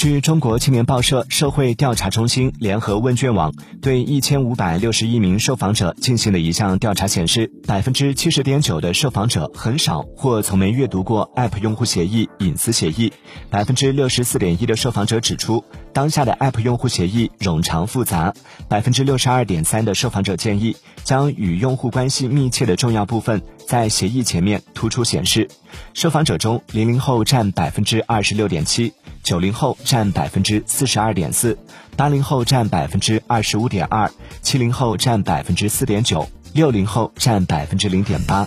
据中国青年报社社会调查中心联合问卷网对一千五百六十一名受访者进行的一项调查显示，百分之七十点九的受访者很少或从没阅读过 App 用户协议隐私协议。百分之六十四点一的受访者指出，当下的 App 用户协议冗长复杂。百分之六十二点三的受访者建议将与用户关系密切的重要部分在协议前面突出显示。受访者中，零零后占百分之二十六点七。九零后占百分之四十二点四，八零后占百分之二十五点二，七零后占百分之四点九，六零后占百分之零点八。